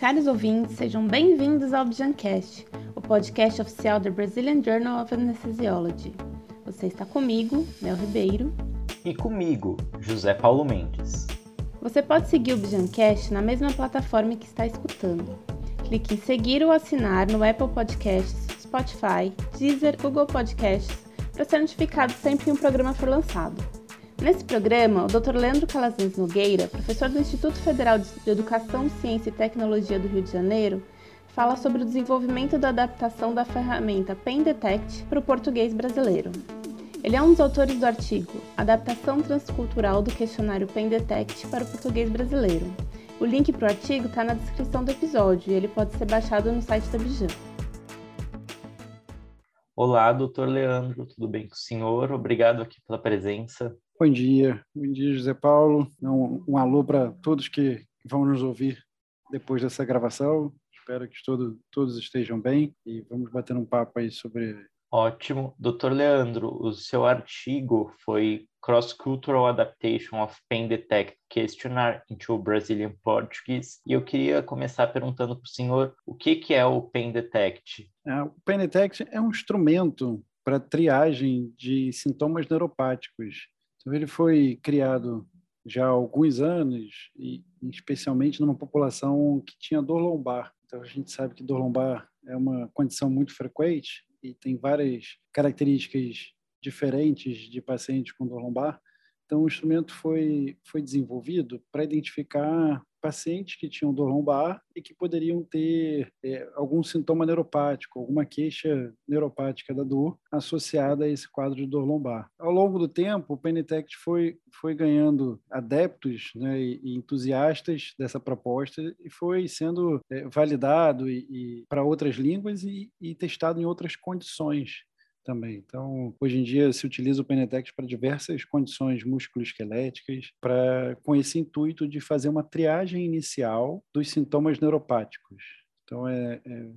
Caros ouvintes, sejam bem-vindos ao Objancast, o podcast oficial da Brazilian Journal of Anesthesiology. Você está comigo, Mel Ribeiro. E comigo, José Paulo Mendes. Você pode seguir o Objancast na mesma plataforma que está escutando. Clique em seguir ou assinar no Apple Podcasts, Spotify, Deezer, Google Podcasts para ser notificado sempre que um programa for lançado. Nesse programa, o Dr. Leandro Calazans Nogueira, professor do Instituto Federal de Educação, Ciência e Tecnologia do Rio de Janeiro, fala sobre o desenvolvimento da adaptação da ferramenta PenDetect para o português brasileiro. Ele é um dos autores do artigo Adaptação Transcultural do Questionário PenDetect para o Português Brasileiro. O link para o artigo está na descrição do episódio e ele pode ser baixado no site da Bijan. Olá, doutor Leandro, tudo bem com o senhor? Obrigado aqui pela presença. Bom dia, bom dia, José Paulo. Um, um alô para todos que vão nos ouvir depois dessa gravação. Espero que todo, todos estejam bem e vamos bater um papo aí sobre. Ótimo. Doutor Leandro, o seu artigo foi Cross-Cultural Adaptation of Pain Detect Questionnaire into Brazilian Portuguese. E eu queria começar perguntando para o senhor o que, que é o Pain Detect. É, o Pain Detect é um instrumento para triagem de sintomas neuropáticos então, ele foi criado já há alguns anos, e especialmente numa população que tinha dor lombar. Então, a gente sabe que dor lombar é uma condição muito frequente e tem várias características diferentes de pacientes com dor lombar. Então, o instrumento foi, foi desenvolvido para identificar pacientes que tinham dor lombar e que poderiam ter é, algum sintoma neuropático, alguma queixa neuropática da dor associada a esse quadro de dor lombar. Ao longo do tempo, o Penitect foi, foi ganhando adeptos né, e, e, entusiastas dessa proposta e foi sendo é, validado e, e para outras línguas e, e testado em outras condições também. Então, hoje em dia se utiliza o Penetex para diversas condições musculoesqueléticas, para com esse intuito de fazer uma triagem inicial dos sintomas neuropáticos. Então, é, é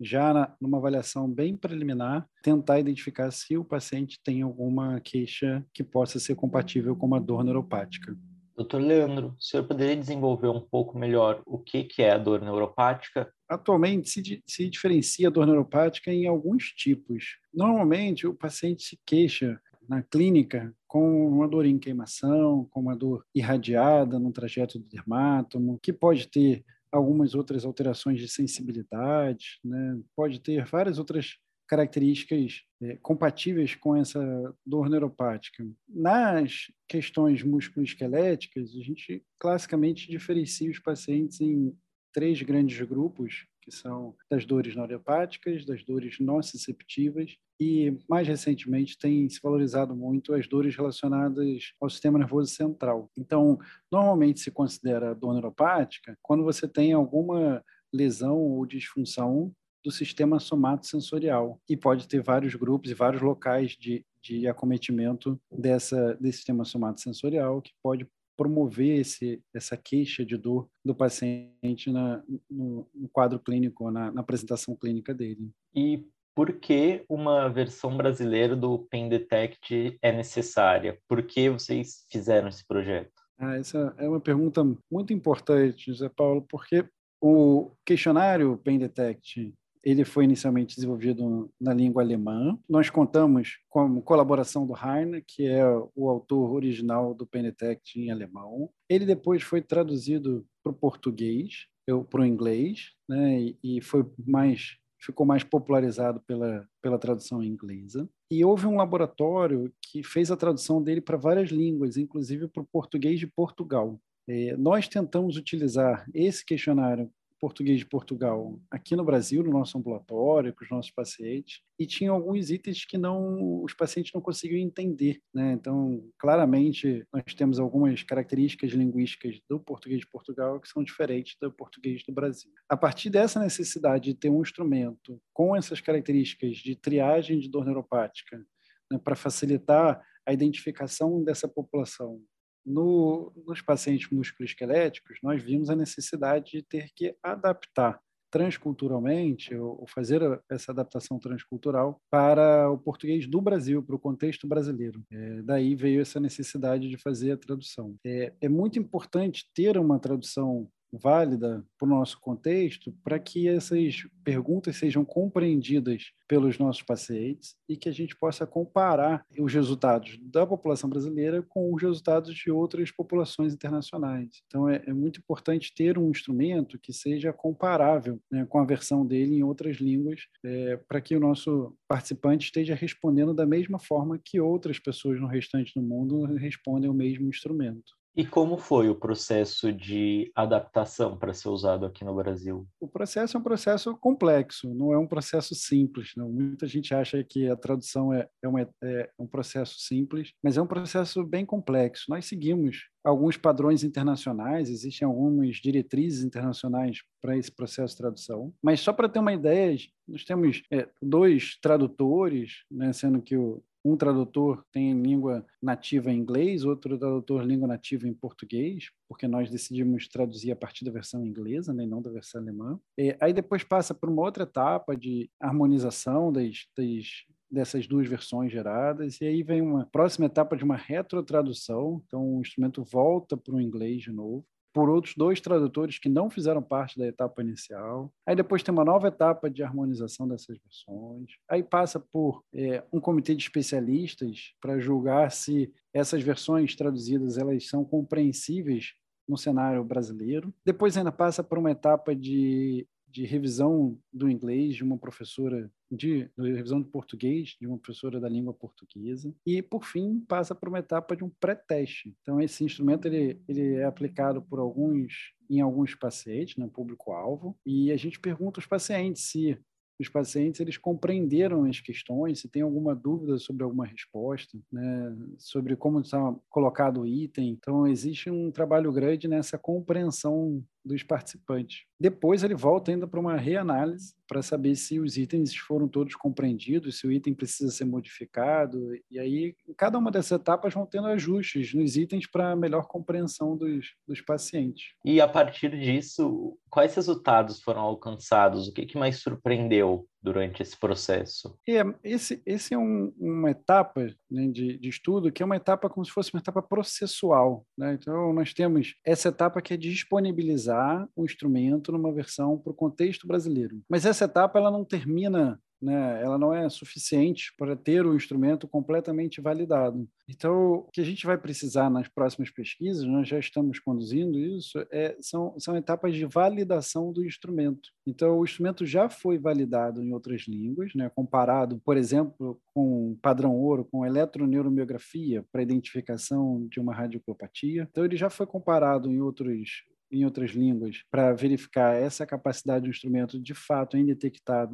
já na, numa avaliação bem preliminar, tentar identificar se o paciente tem alguma queixa que possa ser compatível com uma dor neuropática. Doutor Leandro, o senhor poderia desenvolver um pouco melhor o que, que é a dor neuropática? Atualmente se, se diferencia a dor neuropática em alguns tipos. Normalmente o paciente se queixa na clínica com uma dor em queimação, com uma dor irradiada no trajeto do dermátomo, que pode ter algumas outras alterações de sensibilidade, né? pode ter várias outras características é, compatíveis com essa dor neuropática. Nas questões musculoesqueléticas, a gente classicamente diferencia os pacientes em três grandes grupos, que são das dores neuropáticas, das dores nociceptivas e, mais recentemente, tem se valorizado muito as dores relacionadas ao sistema nervoso central. Então, normalmente se considera dor neuropática quando você tem alguma lesão ou disfunção do sistema somatosensorial e pode ter vários grupos e vários locais de, de acometimento dessa, desse sistema somatosensorial que pode promover esse, essa queixa de dor do paciente na, no, no quadro clínico, na, na, apresentação clínica dele. E por que uma versão brasileira do Pain Detect é necessária? Por que vocês fizeram esse projeto? Ah, essa é uma pergunta muito importante, José Paulo, porque o questionário Pain Detect ele foi inicialmente desenvolvido na língua alemã. Nós contamos com a colaboração do Heine, que é o autor original do Penetect em alemão. Ele depois foi traduzido para o português, para o inglês, né, e foi mais ficou mais popularizado pela, pela tradução inglesa. E houve um laboratório que fez a tradução dele para várias línguas, inclusive para o português de Portugal. É, nós tentamos utilizar esse questionário português de Portugal aqui no Brasil, no nosso ambulatório, com os nossos pacientes, e tinha alguns itens que não os pacientes não conseguiam entender. Né? Então, claramente, nós temos algumas características linguísticas do português de Portugal que são diferentes do português do Brasil. A partir dessa necessidade de ter um instrumento com essas características de triagem de dor neuropática, né, para facilitar a identificação dessa população no, nos pacientes musculoesqueléticos, nós vimos a necessidade de ter que adaptar transculturalmente, ou fazer essa adaptação transcultural para o português do Brasil, para o contexto brasileiro. É, daí veio essa necessidade de fazer a tradução. É, é muito importante ter uma tradução válida para o nosso contexto, para que essas perguntas sejam compreendidas pelos nossos pacientes e que a gente possa comparar os resultados da população brasileira com os resultados de outras populações internacionais. Então, é, é muito importante ter um instrumento que seja comparável né, com a versão dele em outras línguas, é, para que o nosso participante esteja respondendo da mesma forma que outras pessoas no restante do mundo respondem ao mesmo instrumento. E como foi o processo de adaptação para ser usado aqui no Brasil? O processo é um processo complexo, não é um processo simples. Não. Muita gente acha que a tradução é, é, uma, é um processo simples, mas é um processo bem complexo. Nós seguimos alguns padrões internacionais, existem algumas diretrizes internacionais para esse processo de tradução. Mas só para ter uma ideia, nós temos é, dois tradutores, né, sendo que o, um tradutor tem língua nativa em inglês, outro tradutor língua nativa em português, porque nós decidimos traduzir a partir da versão inglesa, né, não da versão alemã. E aí depois passa por uma outra etapa de harmonização das, das dessas duas versões geradas, e aí vem uma próxima etapa de uma retrotradução, então o instrumento volta para o inglês de novo, por outros dois tradutores que não fizeram parte da etapa inicial. Aí depois tem uma nova etapa de harmonização dessas versões. Aí passa por é, um comitê de especialistas para julgar se essas versões traduzidas elas são compreensíveis no cenário brasileiro. Depois ainda passa por uma etapa de de revisão do inglês de uma professora de, de, revisão de português de uma professora da língua portuguesa. E por fim passa por uma etapa de um pré-teste. Então esse instrumento ele, ele é aplicado por alguns em alguns pacientes no né, público alvo e a gente pergunta aos pacientes se os pacientes eles compreenderam as questões, se tem alguma dúvida sobre alguma resposta, né, sobre como está colocado o item. Então, existe um trabalho grande nessa compreensão dos participantes. Depois ele volta ainda para uma reanálise para saber se os itens foram todos compreendidos, se o item precisa ser modificado. E aí, em cada uma dessas etapas vão tendo ajustes nos itens para melhor compreensão dos, dos pacientes. E a partir disso, quais resultados foram alcançados? O que, que mais surpreendeu durante esse processo? É, esse, esse é um, uma etapa né, de, de, estudo que é uma etapa como se fosse uma etapa processual. Né? Então, nós temos essa etapa que é disponibilizar o instrumento numa versão para o contexto brasileiro. Mas essa etapa ela não termina né, ela não é suficiente para ter o instrumento completamente validado. Então, o que a gente vai precisar nas próximas pesquisas, nós já estamos conduzindo isso, é, são, são etapas de validação do instrumento. Então, o instrumento já foi validado em outras línguas, né, comparado, por exemplo, com padrão ouro, com eletroneuromiografia para identificação de uma radiopatia. Então, ele já foi comparado em outros em outras línguas para verificar essa capacidade do instrumento de fato em detectar é,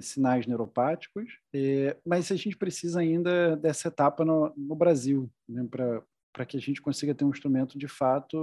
sinais neuropáticos, é, mas a gente precisa ainda dessa etapa no, no Brasil, né, para que a gente consiga ter um instrumento de fato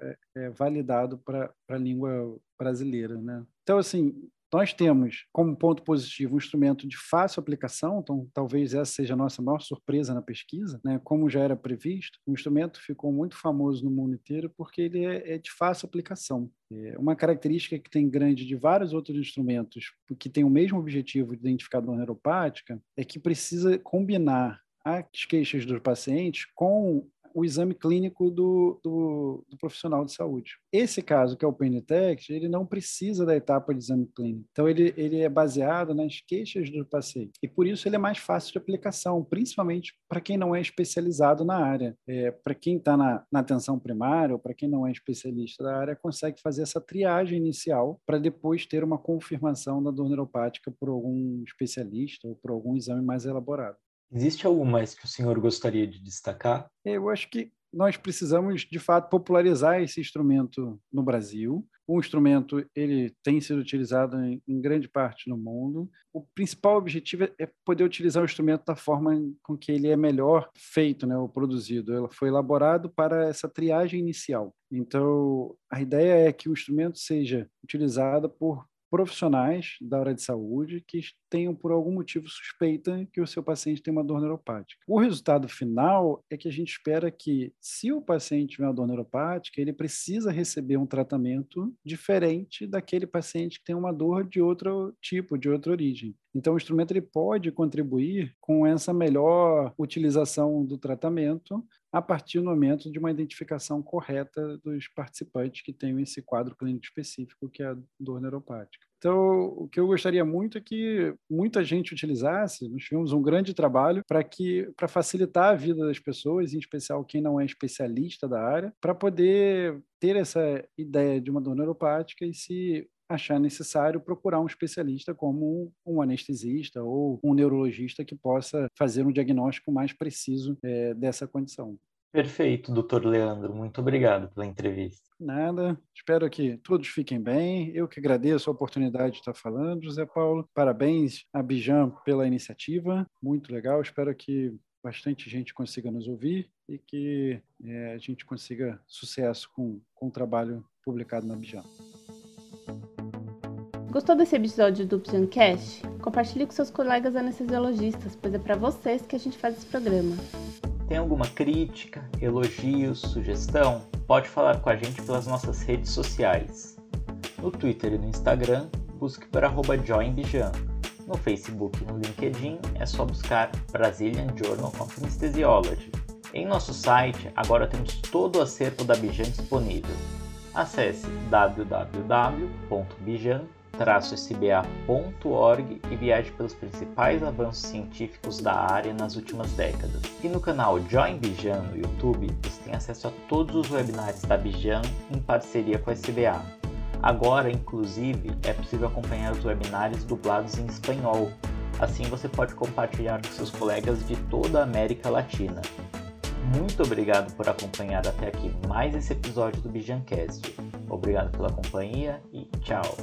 é, é validado para a língua brasileira. Né? Então, assim, nós temos como ponto positivo um instrumento de fácil aplicação, então talvez essa seja a nossa maior surpresa na pesquisa, né? como já era previsto, o instrumento ficou muito famoso no mundo inteiro porque ele é, é de fácil aplicação. É uma característica que tem grande de vários outros instrumentos que têm o mesmo objetivo de identificar dor neuropática é que precisa combinar as queixas dos pacientes com o exame clínico do, do, do, profissional de saúde. Esse caso, que é o Pain ele não precisa da etapa de exame clínico. Então, ele, ele é baseado nas queixas do paciente. E por isso ele é mais fácil de aplicação, principalmente para quem não é especializado na área. É, para quem está na, na atenção primária ou para quem não é especialista da área, consegue fazer essa triagem inicial para depois ter uma confirmação da dor neuropática por algum especialista ou por algum exame mais elaborado. Existe algo mais que o senhor gostaria de destacar? Eu acho que nós precisamos, de fato, popularizar esse instrumento no Brasil. O instrumento ele tem sido utilizado em, em grande parte no mundo. O principal objetivo é poder utilizar o instrumento da forma com que ele é melhor feito, né, ou produzido. Ele foi elaborado para essa triagem inicial. Então, a ideia é que o instrumento seja utilizado por profissionais da área de saúde que tenham, por algum motivo, suspeita que o seu paciente tem uma dor neuropática. O resultado final é que a gente espera que, se o paciente tiver uma dor neuropática, ele precisa receber um tratamento diferente daquele paciente que tem uma dor de outro tipo, de outra origem. Então, o instrumento ele pode contribuir com essa melhor utilização do tratamento a partir do momento de uma identificação correta dos participantes que têm esse quadro clínico específico, que é a dor neuropática. Então, o que eu gostaria muito é que muita gente utilizasse, nós tivemos um grande trabalho para que para facilitar a vida das pessoas, em especial quem não é especialista da área, para poder ter essa ideia de uma dor neuropática e se achar necessário procurar um especialista como um anestesista ou um neurologista que possa fazer um diagnóstico mais preciso é, dessa condição. Perfeito, doutor Leandro. Muito obrigado pela entrevista. Nada. Espero que todos fiquem bem. Eu que agradeço a oportunidade de estar falando, José Paulo. Parabéns a Bijan pela iniciativa. Muito legal. Espero que bastante gente consiga nos ouvir e que é, a gente consiga sucesso com, com o trabalho publicado na Bijan. Gostou desse episódio do Cash? Compartilhe com seus colegas anestesiologistas, pois é para vocês que a gente faz esse programa. Tem alguma crítica, elogio, sugestão? Pode falar com a gente pelas nossas redes sociais. No Twitter e no Instagram, busque por joinbijan. No Facebook e no LinkedIn é só buscar Brazilian Journal of Anesthesiology. Em nosso site, agora temos todo o acervo da Bijan disponível. Acesse www.bijan.com sba.org e viaje pelos principais avanços científicos da área nas últimas décadas. E no canal Join Bijan no YouTube, você tem acesso a todos os webinários da Bijan em parceria com a SBA. Agora, inclusive, é possível acompanhar os webinários dublados em espanhol. Assim você pode compartilhar com seus colegas de toda a América Latina. Muito obrigado por acompanhar até aqui mais esse episódio do Bijancast. Obrigado pela companhia e tchau!